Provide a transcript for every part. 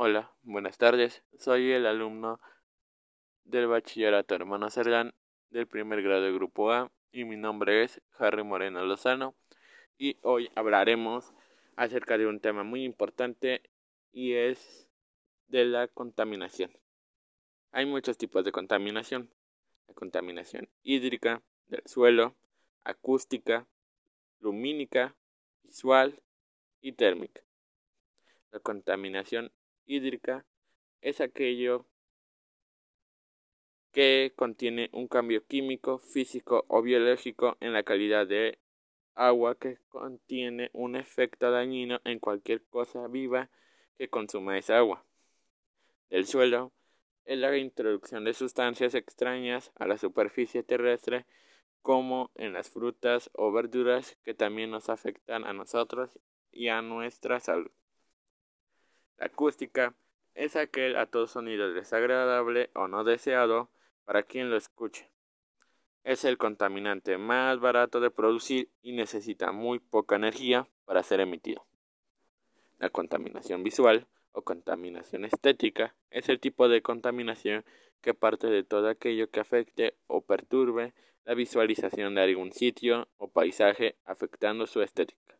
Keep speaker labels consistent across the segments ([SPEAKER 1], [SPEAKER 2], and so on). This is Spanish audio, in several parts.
[SPEAKER 1] Hola, buenas tardes. Soy el alumno del bachillerato hermano Cerdán del primer grado de grupo A y mi nombre es Harry Moreno Lozano y hoy hablaremos acerca de un tema muy importante y es de la contaminación. Hay muchos tipos de contaminación. La contaminación hídrica, del suelo, acústica, lumínica, visual y térmica. La contaminación hídrica es aquello que contiene un cambio químico, físico o biológico en la calidad de agua que contiene un efecto dañino en cualquier cosa viva que consuma esa agua. Del suelo es la introducción de sustancias extrañas a la superficie terrestre como en las frutas o verduras que también nos afectan a nosotros y a nuestra salud. La acústica es aquel a todo sonido desagradable o no deseado para quien lo escuche. Es el contaminante más barato de producir y necesita muy poca energía para ser emitido. La contaminación visual o contaminación estética es el tipo de contaminación que parte de todo aquello que afecte o perturbe la visualización de algún sitio o paisaje afectando su estética.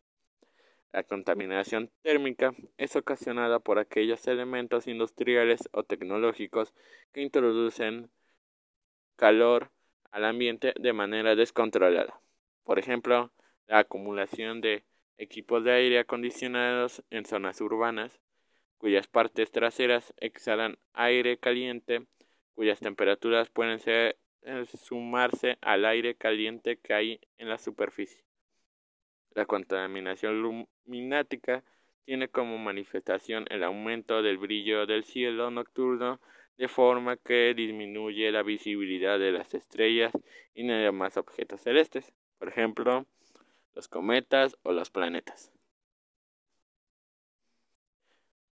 [SPEAKER 1] La contaminación térmica es ocasionada por aquellos elementos industriales o tecnológicos que introducen calor al ambiente de manera descontrolada. Por ejemplo, la acumulación de equipos de aire acondicionados en zonas urbanas, cuyas partes traseras exhalan aire caliente, cuyas temperaturas pueden eh, sumarse al aire caliente que hay en la superficie. La contaminación luminática tiene como manifestación el aumento del brillo del cielo nocturno de forma que disminuye la visibilidad de las estrellas y de demás objetos celestes, por ejemplo, los cometas o los planetas.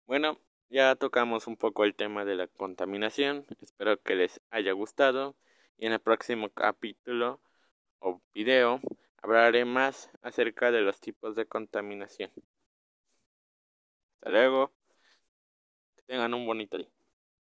[SPEAKER 1] Bueno, ya tocamos un poco el tema de la contaminación, espero que les haya gustado y en el próximo capítulo o video Hablaré más acerca de los tipos de contaminación. Hasta luego. Que tengan un bonito día.